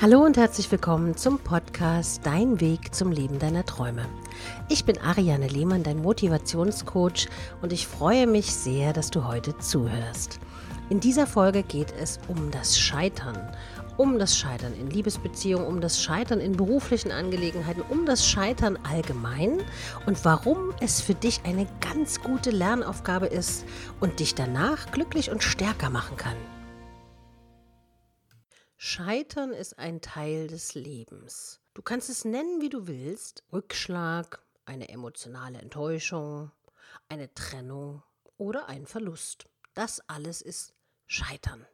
Hallo und herzlich willkommen zum Podcast Dein Weg zum Leben deiner Träume. Ich bin Ariane Lehmann, dein Motivationscoach und ich freue mich sehr, dass du heute zuhörst. In dieser Folge geht es um das Scheitern. Um das Scheitern in Liebesbeziehungen, um das Scheitern in beruflichen Angelegenheiten, um das Scheitern allgemein und warum es für dich eine ganz gute Lernaufgabe ist und dich danach glücklich und stärker machen kann. Scheitern ist ein Teil des Lebens. Du kannst es nennen, wie du willst. Rückschlag, eine emotionale Enttäuschung, eine Trennung oder ein Verlust. Das alles ist Scheitern.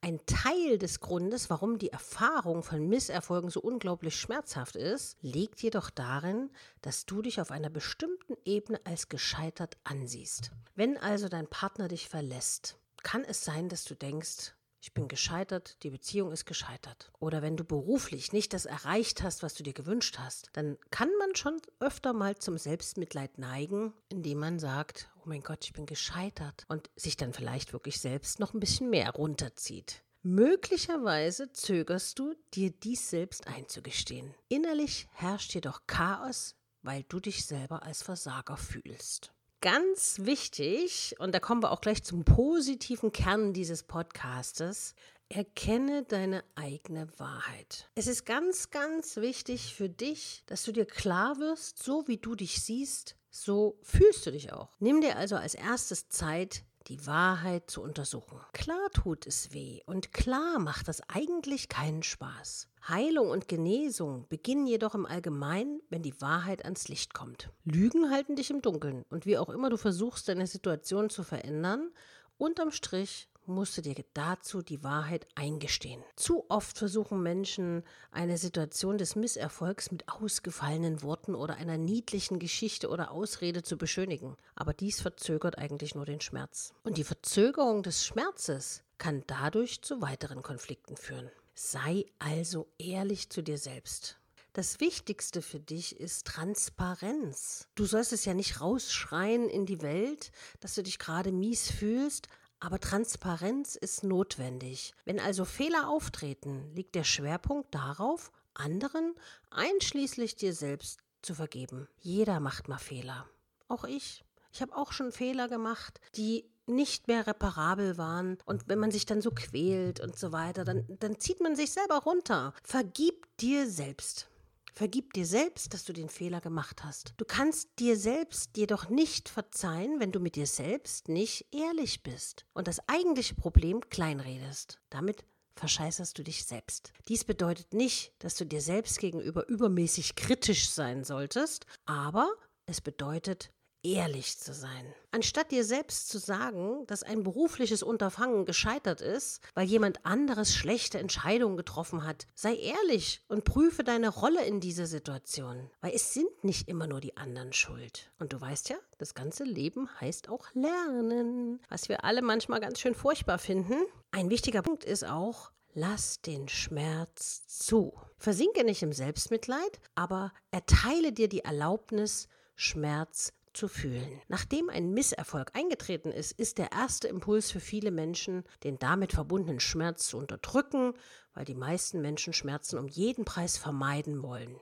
Ein Teil des Grundes, warum die Erfahrung von Misserfolgen so unglaublich schmerzhaft ist, liegt jedoch darin, dass du dich auf einer bestimmten Ebene als gescheitert ansiehst. Wenn also dein Partner dich verlässt, kann es sein, dass du denkst, ich bin gescheitert, die Beziehung ist gescheitert. Oder wenn du beruflich nicht das erreicht hast, was du dir gewünscht hast, dann kann man schon öfter mal zum Selbstmitleid neigen, indem man sagt, oh mein Gott, ich bin gescheitert und sich dann vielleicht wirklich selbst noch ein bisschen mehr runterzieht. Möglicherweise zögerst du, dir dies selbst einzugestehen. Innerlich herrscht jedoch Chaos, weil du dich selber als Versager fühlst ganz wichtig, und da kommen wir auch gleich zum positiven Kern dieses Podcastes, erkenne deine eigene Wahrheit. Es ist ganz, ganz wichtig für dich, dass du dir klar wirst, so wie du dich siehst, so fühlst du dich auch. Nimm dir also als erstes Zeit, die Wahrheit zu untersuchen. Klar tut es weh und klar macht das eigentlich keinen Spaß. Heilung und Genesung beginnen jedoch im Allgemeinen, wenn die Wahrheit ans Licht kommt. Lügen halten dich im Dunkeln und wie auch immer du versuchst, deine Situation zu verändern, unterm Strich musst du dir dazu die Wahrheit eingestehen. Zu oft versuchen Menschen, eine Situation des Misserfolgs mit ausgefallenen Worten oder einer niedlichen Geschichte oder Ausrede zu beschönigen. Aber dies verzögert eigentlich nur den Schmerz. Und die Verzögerung des Schmerzes kann dadurch zu weiteren Konflikten führen. Sei also ehrlich zu dir selbst. Das Wichtigste für dich ist Transparenz. Du sollst es ja nicht rausschreien in die Welt, dass du dich gerade mies fühlst, aber Transparenz ist notwendig. Wenn also Fehler auftreten, liegt der Schwerpunkt darauf, anderen, einschließlich dir selbst, zu vergeben. Jeder macht mal Fehler. Auch ich. Ich habe auch schon Fehler gemacht, die nicht mehr reparabel waren. Und wenn man sich dann so quält und so weiter, dann, dann zieht man sich selber runter. Vergib dir selbst. Vergib dir selbst, dass du den Fehler gemacht hast. Du kannst dir selbst jedoch nicht verzeihen, wenn du mit dir selbst nicht ehrlich bist und das eigentliche Problem kleinredest. Damit verscheißerst du dich selbst. Dies bedeutet nicht, dass du dir selbst gegenüber übermäßig kritisch sein solltest, aber es bedeutet, ehrlich zu sein. Anstatt dir selbst zu sagen, dass ein berufliches Unterfangen gescheitert ist, weil jemand anderes schlechte Entscheidungen getroffen hat, sei ehrlich und prüfe deine Rolle in dieser Situation, weil es sind nicht immer nur die anderen schuld. Und du weißt ja, das ganze Leben heißt auch lernen, was wir alle manchmal ganz schön furchtbar finden. Ein wichtiger Punkt ist auch, Lass den Schmerz zu. Versinke nicht im Selbstmitleid, aber erteile dir die Erlaubnis, Schmerz zu fühlen. Nachdem ein Misserfolg eingetreten ist, ist der erste Impuls für viele Menschen, den damit verbundenen Schmerz zu unterdrücken, weil die meisten Menschen Schmerzen um jeden Preis vermeiden wollen.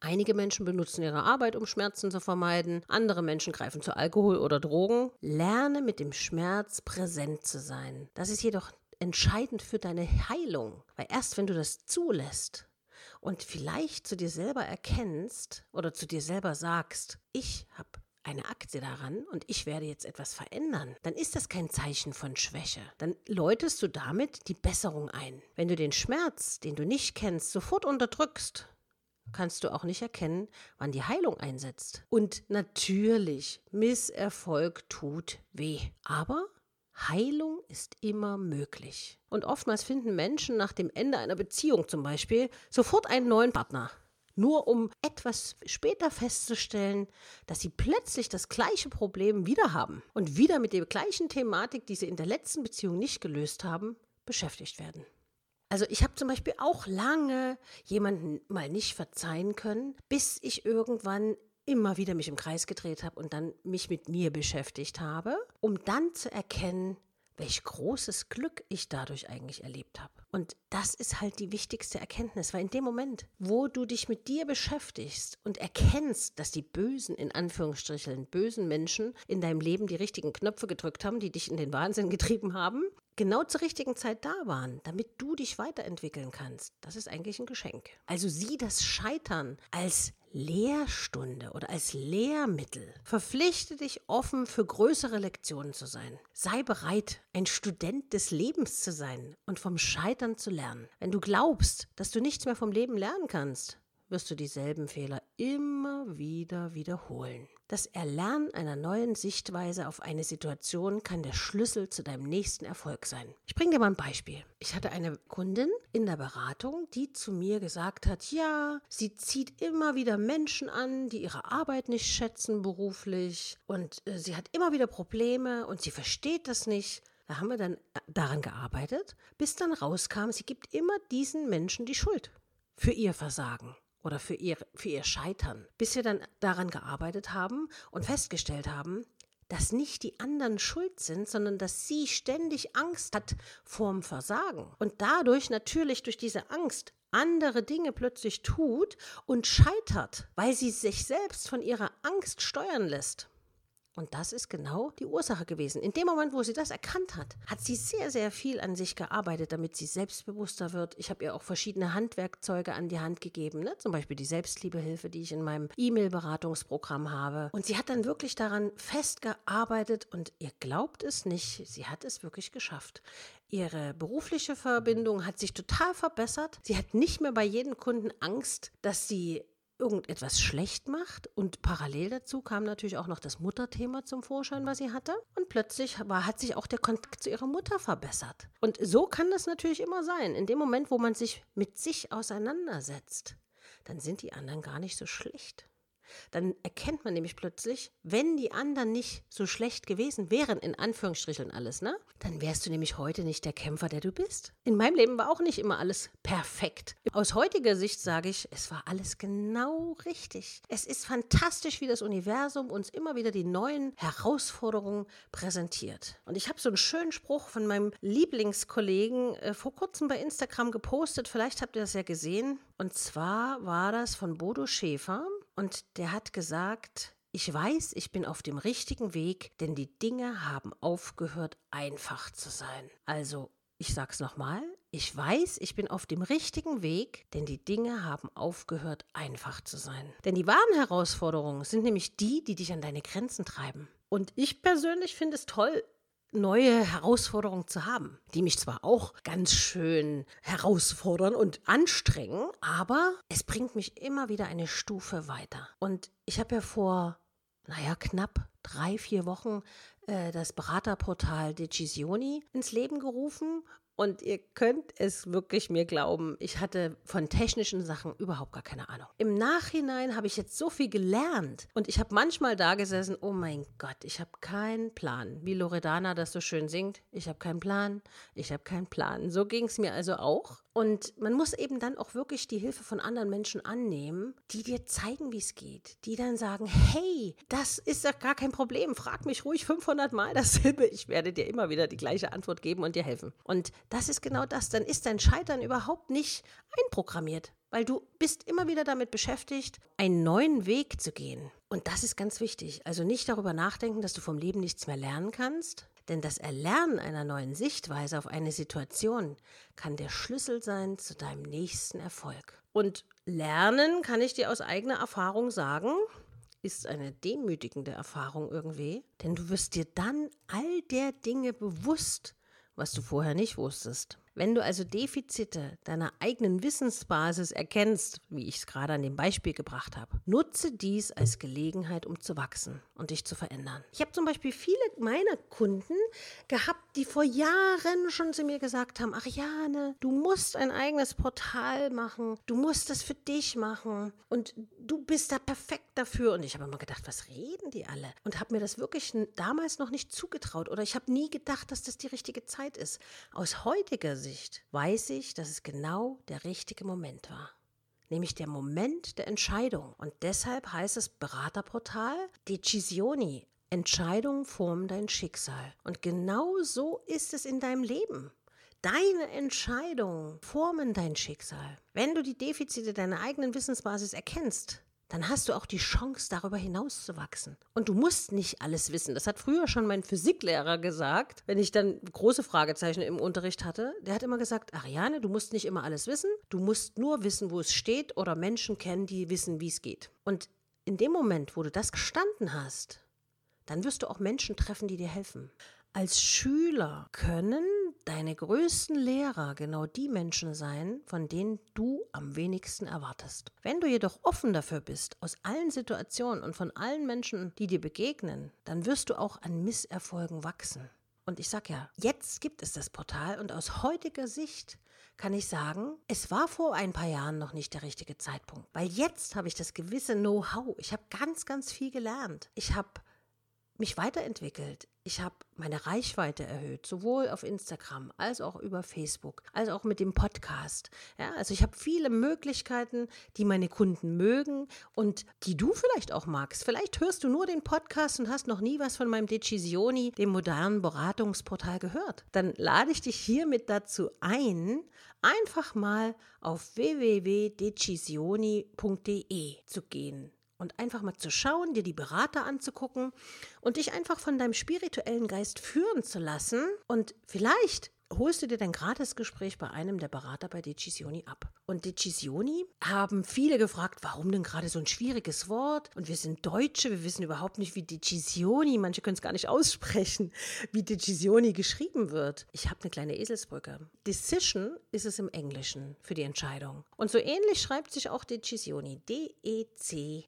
Einige Menschen benutzen ihre Arbeit, um Schmerzen zu vermeiden, andere Menschen greifen zu Alkohol oder Drogen. Lerne mit dem Schmerz präsent zu sein. Das ist jedoch entscheidend für deine Heilung, weil erst wenn du das zulässt, und vielleicht zu dir selber erkennst oder zu dir selber sagst, ich habe eine Aktie daran und ich werde jetzt etwas verändern, dann ist das kein Zeichen von Schwäche. Dann läutest du damit die Besserung ein. Wenn du den Schmerz, den du nicht kennst, sofort unterdrückst, kannst du auch nicht erkennen, wann die Heilung einsetzt. Und natürlich, Misserfolg tut weh. Aber Heilung ist immer möglich. Und oftmals finden Menschen nach dem Ende einer Beziehung zum Beispiel sofort einen neuen Partner. Nur um etwas später festzustellen, dass sie plötzlich das gleiche Problem wieder haben und wieder mit der gleichen Thematik, die sie in der letzten Beziehung nicht gelöst haben, beschäftigt werden. Also ich habe zum Beispiel auch lange jemanden mal nicht verzeihen können, bis ich irgendwann immer wieder mich im Kreis gedreht habe und dann mich mit mir beschäftigt habe, um dann zu erkennen, welch großes Glück ich dadurch eigentlich erlebt habe. Und das ist halt die wichtigste Erkenntnis, weil in dem Moment, wo du dich mit dir beschäftigst und erkennst, dass die bösen, in Anführungsstrichen, bösen Menschen in deinem Leben die richtigen Knöpfe gedrückt haben, die dich in den Wahnsinn getrieben haben, genau zur richtigen Zeit da waren, damit du dich weiterentwickeln kannst, das ist eigentlich ein Geschenk. Also sieh das Scheitern als Lehrstunde oder als Lehrmittel. Verpflichte dich offen für größere Lektionen zu sein. Sei bereit, ein Student des Lebens zu sein und vom Scheitern zu lernen. Wenn du glaubst, dass du nichts mehr vom Leben lernen kannst, wirst du dieselben Fehler immer wieder wiederholen. Das Erlernen einer neuen Sichtweise auf eine Situation kann der Schlüssel zu deinem nächsten Erfolg sein. Ich bringe dir mal ein Beispiel. Ich hatte eine Kundin in der Beratung, die zu mir gesagt hat, ja, sie zieht immer wieder Menschen an, die ihre Arbeit nicht schätzen beruflich und äh, sie hat immer wieder Probleme und sie versteht das nicht. Da haben wir dann äh, daran gearbeitet, bis dann rauskam, sie gibt immer diesen Menschen die Schuld für ihr Versagen oder für ihr, für ihr Scheitern, bis wir dann daran gearbeitet haben und festgestellt haben, dass nicht die anderen schuld sind, sondern dass sie ständig Angst hat vorm Versagen und dadurch natürlich durch diese Angst andere Dinge plötzlich tut und scheitert, weil sie sich selbst von ihrer Angst steuern lässt. Und das ist genau die Ursache gewesen. In dem Moment, wo sie das erkannt hat, hat sie sehr, sehr viel an sich gearbeitet, damit sie selbstbewusster wird. Ich habe ihr auch verschiedene Handwerkzeuge an die Hand gegeben, ne? zum Beispiel die Selbstliebehilfe, die ich in meinem E-Mail-Beratungsprogramm habe. Und sie hat dann wirklich daran festgearbeitet und ihr glaubt es nicht, sie hat es wirklich geschafft. Ihre berufliche Verbindung hat sich total verbessert. Sie hat nicht mehr bei jedem Kunden Angst, dass sie irgendetwas schlecht macht. Und parallel dazu kam natürlich auch noch das Mutterthema zum Vorschein, was sie hatte. Und plötzlich war, hat sich auch der Kontakt zu ihrer Mutter verbessert. Und so kann das natürlich immer sein. In dem Moment, wo man sich mit sich auseinandersetzt, dann sind die anderen gar nicht so schlecht. Dann erkennt man nämlich plötzlich, wenn die anderen nicht so schlecht gewesen wären, in Anführungsstrichen alles, ne? Dann wärst du nämlich heute nicht der Kämpfer, der du bist. In meinem Leben war auch nicht immer alles perfekt. Aus heutiger Sicht sage ich, es war alles genau richtig. Es ist fantastisch, wie das Universum uns immer wieder die neuen Herausforderungen präsentiert. Und ich habe so einen schönen Spruch von meinem Lieblingskollegen äh, vor kurzem bei Instagram gepostet. Vielleicht habt ihr das ja gesehen. Und zwar war das von Bodo Schäfer. Und der hat gesagt, ich weiß, ich bin auf dem richtigen Weg, denn die Dinge haben aufgehört, einfach zu sein. Also, ich sag's nochmal, ich weiß, ich bin auf dem richtigen Weg, denn die Dinge haben aufgehört, einfach zu sein. Denn die wahren Herausforderungen sind nämlich die, die dich an deine Grenzen treiben. Und ich persönlich finde es toll, neue Herausforderungen zu haben, die mich zwar auch ganz schön herausfordern und anstrengen, aber es bringt mich immer wieder eine Stufe weiter. Und ich habe ja vor, naja, knapp drei, vier Wochen äh, das Beraterportal Decisioni ins Leben gerufen und ihr könnt es wirklich mir glauben, ich hatte von technischen Sachen überhaupt gar keine Ahnung. Im Nachhinein habe ich jetzt so viel gelernt und ich habe manchmal da gesessen, oh mein Gott, ich habe keinen Plan. Wie Loredana das so schön singt, ich habe keinen Plan, ich habe keinen Plan. So ging es mir also auch. Und man muss eben dann auch wirklich die Hilfe von anderen Menschen annehmen, die dir zeigen, wie es geht. Die dann sagen, hey, das ist doch gar kein Problem. Frag mich ruhig 500 Mal dasselbe. Ich werde dir immer wieder die gleiche Antwort geben und dir helfen. Und das ist genau das. Dann ist dein Scheitern überhaupt nicht einprogrammiert, weil du bist immer wieder damit beschäftigt, einen neuen Weg zu gehen. Und das ist ganz wichtig. Also nicht darüber nachdenken, dass du vom Leben nichts mehr lernen kannst, denn das Erlernen einer neuen Sichtweise auf eine Situation kann der Schlüssel sein zu deinem nächsten Erfolg. Und lernen, kann ich dir aus eigener Erfahrung sagen, ist eine demütigende Erfahrung irgendwie, denn du wirst dir dann all der Dinge bewusst, was du vorher nicht wusstest. Wenn du also Defizite deiner eigenen Wissensbasis erkennst, wie ich es gerade an dem Beispiel gebracht habe, nutze dies als Gelegenheit, um zu wachsen und dich zu verändern. Ich habe zum Beispiel viele meiner Kunden gehabt, die vor Jahren schon zu mir gesagt haben, ach Jane, du musst ein eigenes Portal machen, du musst das für dich machen und du bist da perfekt dafür. Und ich habe immer gedacht, was reden die alle? Und habe mir das wirklich damals noch nicht zugetraut oder ich habe nie gedacht, dass das die richtige Zeit ist. Aus heutiger Sicht weiß ich, dass es genau der richtige Moment war nämlich der Moment der Entscheidung. Und deshalb heißt es Beraterportal Decisioni, Entscheidungen formen dein Schicksal. Und genau so ist es in deinem Leben. Deine Entscheidungen formen dein Schicksal. Wenn du die Defizite deiner eigenen Wissensbasis erkennst, dann hast du auch die Chance, darüber hinaus zu wachsen. Und du musst nicht alles wissen. Das hat früher schon mein Physiklehrer gesagt, wenn ich dann große Fragezeichen im Unterricht hatte. Der hat immer gesagt, Ariane, du musst nicht immer alles wissen. Du musst nur wissen, wo es steht oder Menschen kennen, die wissen, wie es geht. Und in dem Moment, wo du das gestanden hast, dann wirst du auch Menschen treffen, die dir helfen. Als Schüler können deine größten Lehrer genau die Menschen sein, von denen du am wenigsten erwartest. Wenn du jedoch offen dafür bist, aus allen Situationen und von allen Menschen, die dir begegnen, dann wirst du auch an Misserfolgen wachsen. Und ich sag ja, jetzt gibt es das Portal und aus heutiger Sicht kann ich sagen, es war vor ein paar Jahren noch nicht der richtige Zeitpunkt, weil jetzt habe ich das gewisse Know-how. Ich habe ganz, ganz viel gelernt. Ich habe mich weiterentwickelt. Ich habe meine Reichweite erhöht, sowohl auf Instagram als auch über Facebook, als auch mit dem Podcast. Ja, also ich habe viele Möglichkeiten, die meine Kunden mögen und die du vielleicht auch magst. Vielleicht hörst du nur den Podcast und hast noch nie was von meinem Decisioni, dem modernen Beratungsportal, gehört. Dann lade ich dich hiermit dazu ein, einfach mal auf www.decisioni.de zu gehen und einfach mal zu schauen, dir die Berater anzugucken und dich einfach von deinem spirituellen Geist führen zu lassen. Und vielleicht holst du dir dein Gratisgespräch bei einem der Berater bei Decisioni ab. Und Decisioni haben viele gefragt, warum denn gerade so ein schwieriges Wort? Und wir sind Deutsche, wir wissen überhaupt nicht, wie Decisioni, manche können es gar nicht aussprechen, wie Decisioni geschrieben wird. Ich habe eine kleine Eselsbrücke. Decision ist es im Englischen für die Entscheidung. Und so ähnlich schreibt sich auch Decisioni. D-E-C-I-S-I-O-N-I.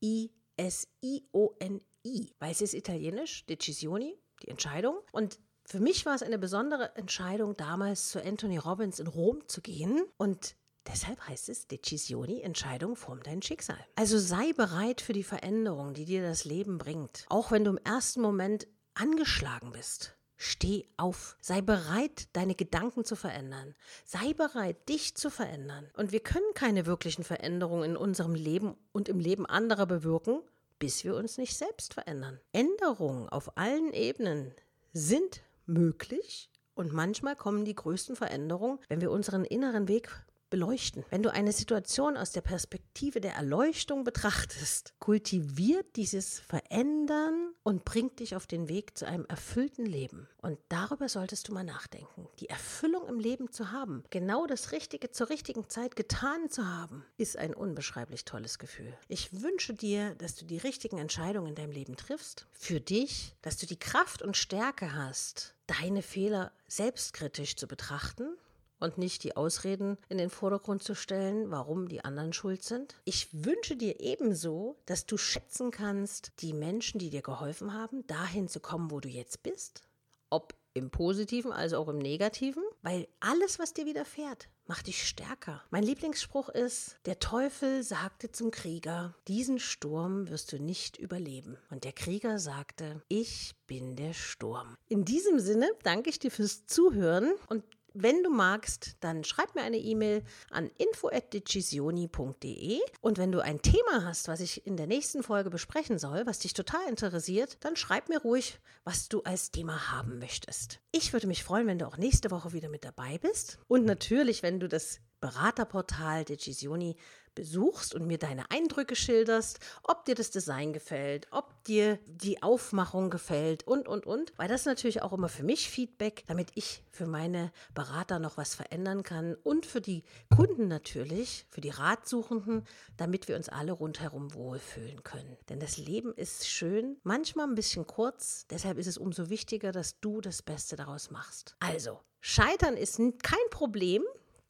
Weil es ist italienisch, Decisioni, die Entscheidung. Und für mich war es eine besondere Entscheidung, damals zu Anthony Robbins in Rom zu gehen und Deshalb heißt es Decisioni, Entscheidung formt dein Schicksal. Also sei bereit für die Veränderung, die dir das Leben bringt. Auch wenn du im ersten Moment angeschlagen bist. Steh auf. Sei bereit, deine Gedanken zu verändern. Sei bereit, dich zu verändern. Und wir können keine wirklichen Veränderungen in unserem Leben und im Leben anderer bewirken, bis wir uns nicht selbst verändern. Änderungen auf allen Ebenen sind möglich und manchmal kommen die größten Veränderungen, wenn wir unseren inneren Weg beleuchten. Wenn du eine Situation aus der Perspektive der Erleuchtung betrachtest, kultiviert dieses Verändern und bringt dich auf den Weg zu einem erfüllten Leben. Und darüber solltest du mal nachdenken. Die Erfüllung im Leben zu haben, genau das Richtige zur richtigen Zeit getan zu haben, ist ein unbeschreiblich tolles Gefühl. Ich wünsche dir, dass du die richtigen Entscheidungen in deinem Leben triffst, für dich, dass du die Kraft und Stärke hast, deine Fehler selbstkritisch zu betrachten und nicht die Ausreden in den Vordergrund zu stellen, warum die anderen schuld sind. Ich wünsche dir ebenso, dass du schätzen kannst, die Menschen, die dir geholfen haben, dahin zu kommen, wo du jetzt bist. Ob im positiven als auch im negativen, weil alles, was dir widerfährt, macht dich stärker. Mein Lieblingsspruch ist, der Teufel sagte zum Krieger, diesen Sturm wirst du nicht überleben. Und der Krieger sagte, ich bin der Sturm. In diesem Sinne danke ich dir fürs Zuhören und wenn du magst, dann schreib mir eine E-Mail an info@decisioni.de und wenn du ein Thema hast, was ich in der nächsten Folge besprechen soll, was dich total interessiert, dann schreib mir ruhig, was du als Thema haben möchtest. Ich würde mich freuen, wenn du auch nächste Woche wieder mit dabei bist und natürlich, wenn du das Beraterportal Decisioni besuchst und mir deine Eindrücke schilderst, ob dir das Design gefällt, ob dir die Aufmachung gefällt und, und, und. Weil das natürlich auch immer für mich Feedback, damit ich für meine Berater noch was verändern kann und für die Kunden natürlich, für die Ratsuchenden, damit wir uns alle rundherum wohlfühlen können. Denn das Leben ist schön, manchmal ein bisschen kurz, deshalb ist es umso wichtiger, dass du das Beste daraus machst. Also, Scheitern ist kein Problem,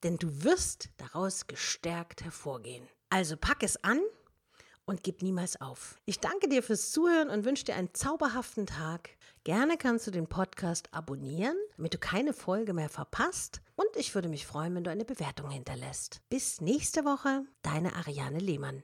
denn du wirst daraus gestärkt hervorgehen. Also pack es an und gib niemals auf. Ich danke dir fürs Zuhören und wünsche dir einen zauberhaften Tag. Gerne kannst du den Podcast abonnieren, damit du keine Folge mehr verpasst. Und ich würde mich freuen, wenn du eine Bewertung hinterlässt. Bis nächste Woche, deine Ariane Lehmann.